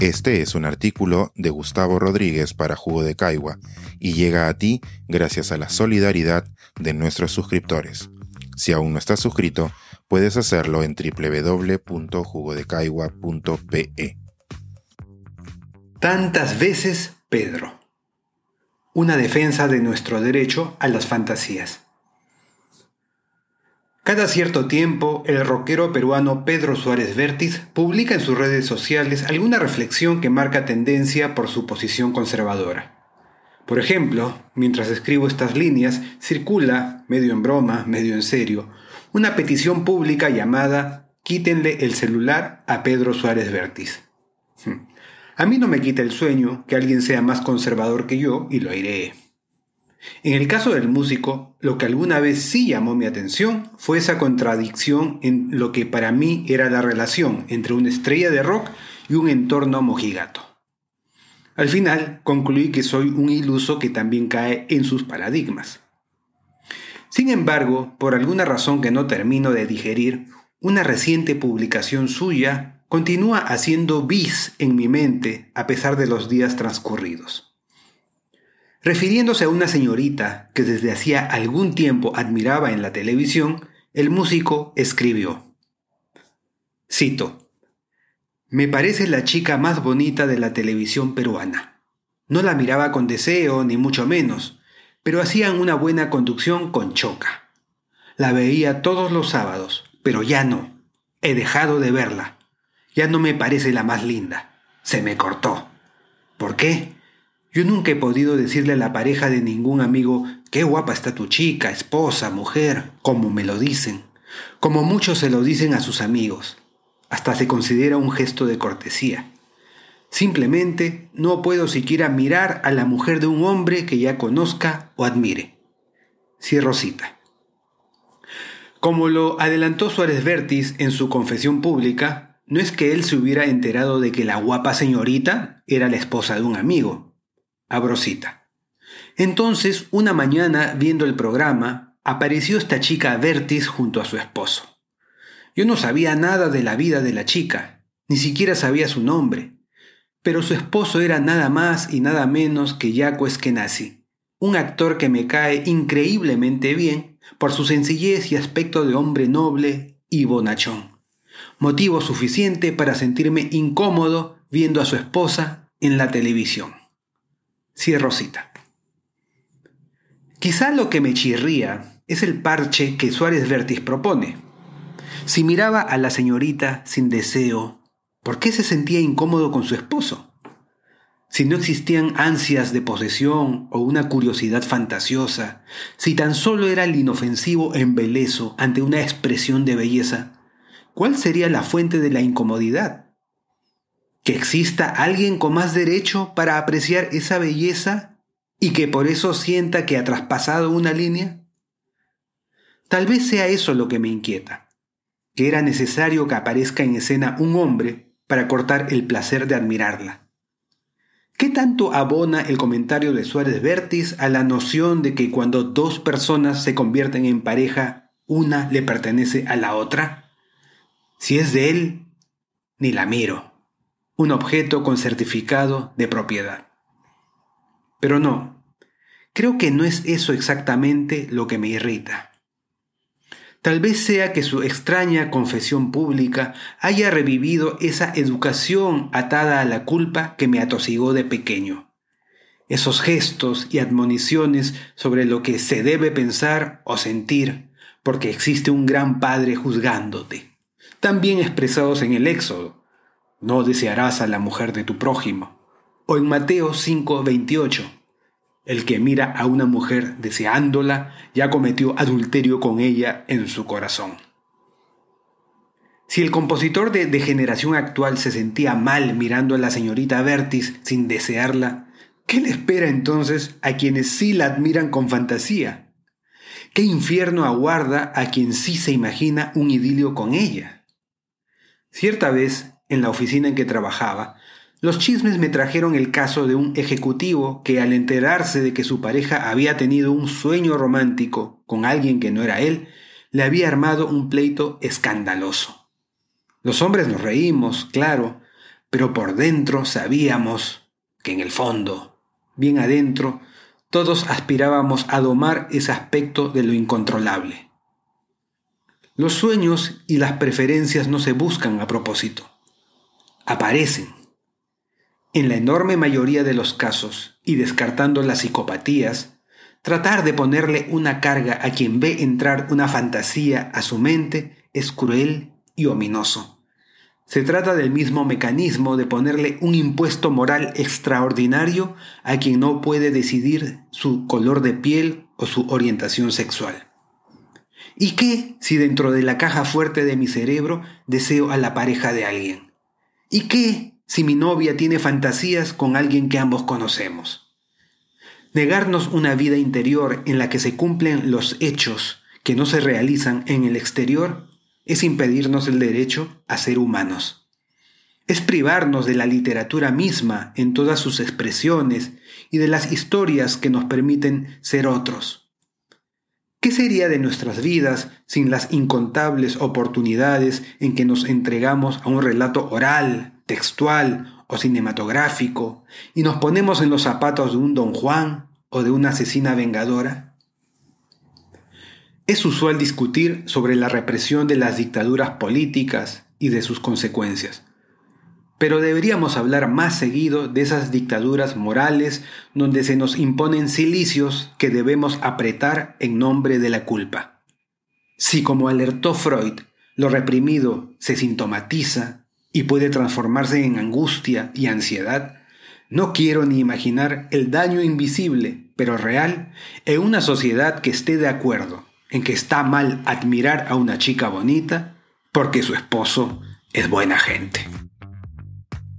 Este es un artículo de Gustavo Rodríguez para Jugo de Caigua y llega a ti gracias a la solidaridad de nuestros suscriptores. Si aún no estás suscrito, puedes hacerlo en www.jugodecaigua.pe. Tantas veces Pedro. Una defensa de nuestro derecho a las fantasías. Cada cierto tiempo, el rockero peruano Pedro Suárez Vértiz publica en sus redes sociales alguna reflexión que marca tendencia por su posición conservadora. Por ejemplo, mientras escribo estas líneas, circula, medio en broma, medio en serio, una petición pública llamada Quítenle el celular a Pedro Suárez Vértiz. Hmm. A mí no me quita el sueño que alguien sea más conservador que yo y lo iré. En el caso del músico, lo que alguna vez sí llamó mi atención fue esa contradicción en lo que para mí era la relación entre una estrella de rock y un entorno mojigato. Al final concluí que soy un iluso que también cae en sus paradigmas. Sin embargo, por alguna razón que no termino de digerir, una reciente publicación suya continúa haciendo bis en mi mente a pesar de los días transcurridos. Refiriéndose a una señorita que desde hacía algún tiempo admiraba en la televisión, el músico escribió, cito, Me parece la chica más bonita de la televisión peruana. No la miraba con deseo, ni mucho menos, pero hacían una buena conducción con choca. La veía todos los sábados, pero ya no. He dejado de verla. Ya no me parece la más linda. Se me cortó. ¿Por qué? Yo nunca he podido decirle a la pareja de ningún amigo, qué guapa está tu chica, esposa, mujer, como me lo dicen, como muchos se lo dicen a sus amigos. Hasta se considera un gesto de cortesía. Simplemente no puedo siquiera mirar a la mujer de un hombre que ya conozca o admire. Cierro cita. Como lo adelantó Suárez Vértiz en su confesión pública, no es que él se hubiera enterado de que la guapa señorita era la esposa de un amigo. Abrosita. Entonces, una mañana, viendo el programa, apareció esta chica Vertis junto a su esposo. Yo no sabía nada de la vida de la chica, ni siquiera sabía su nombre, pero su esposo era nada más y nada menos que Jaco Eskenazi, un actor que me cae increíblemente bien por su sencillez y aspecto de hombre noble y bonachón. Motivo suficiente para sentirme incómodo viendo a su esposa en la televisión. Cierro cita. Quizá lo que me chirría es el parche que Suárez Vértiz propone. Si miraba a la señorita sin deseo, ¿por qué se sentía incómodo con su esposo? Si no existían ansias de posesión o una curiosidad fantasiosa, si tan solo era el inofensivo embelezo ante una expresión de belleza, ¿cuál sería la fuente de la incomodidad? Que exista alguien con más derecho para apreciar esa belleza y que por eso sienta que ha traspasado una línea? Tal vez sea eso lo que me inquieta, que era necesario que aparezca en escena un hombre para cortar el placer de admirarla. ¿Qué tanto abona el comentario de Suárez Vértiz a la noción de que cuando dos personas se convierten en pareja, una le pertenece a la otra? Si es de él, ni la miro un objeto con certificado de propiedad. Pero no, creo que no es eso exactamente lo que me irrita. Tal vez sea que su extraña confesión pública haya revivido esa educación atada a la culpa que me atosigó de pequeño. Esos gestos y admoniciones sobre lo que se debe pensar o sentir porque existe un gran Padre juzgándote, también expresados en el Éxodo, no desearás a la mujer de tu prójimo. O en Mateo 5:28, el que mira a una mujer deseándola ya cometió adulterio con ella en su corazón. Si el compositor de, de generación actual se sentía mal mirando a la señorita Vertis sin desearla, ¿qué le espera entonces a quienes sí la admiran con fantasía? ¿Qué infierno aguarda a quien sí se imagina un idilio con ella? Cierta vez en la oficina en que trabajaba, los chismes me trajeron el caso de un ejecutivo que al enterarse de que su pareja había tenido un sueño romántico con alguien que no era él, le había armado un pleito escandaloso. Los hombres nos reímos, claro, pero por dentro sabíamos que en el fondo, bien adentro, todos aspirábamos a domar ese aspecto de lo incontrolable. Los sueños y las preferencias no se buscan a propósito, aparecen. En la enorme mayoría de los casos, y descartando las psicopatías, tratar de ponerle una carga a quien ve entrar una fantasía a su mente es cruel y ominoso. Se trata del mismo mecanismo de ponerle un impuesto moral extraordinario a quien no puede decidir su color de piel o su orientación sexual. ¿Y qué si dentro de la caja fuerte de mi cerebro deseo a la pareja de alguien? ¿Y qué si mi novia tiene fantasías con alguien que ambos conocemos? Negarnos una vida interior en la que se cumplen los hechos que no se realizan en el exterior es impedirnos el derecho a ser humanos. Es privarnos de la literatura misma en todas sus expresiones y de las historias que nos permiten ser otros. ¿Qué sería de nuestras vidas sin las incontables oportunidades en que nos entregamos a un relato oral, textual o cinematográfico y nos ponemos en los zapatos de un don Juan o de una asesina vengadora? Es usual discutir sobre la represión de las dictaduras políticas y de sus consecuencias. Pero deberíamos hablar más seguido de esas dictaduras morales donde se nos imponen silicios que debemos apretar en nombre de la culpa. Si como alertó Freud, lo reprimido se sintomatiza y puede transformarse en angustia y ansiedad, no quiero ni imaginar el daño invisible, pero real, en una sociedad que esté de acuerdo en que está mal admirar a una chica bonita porque su esposo es buena gente.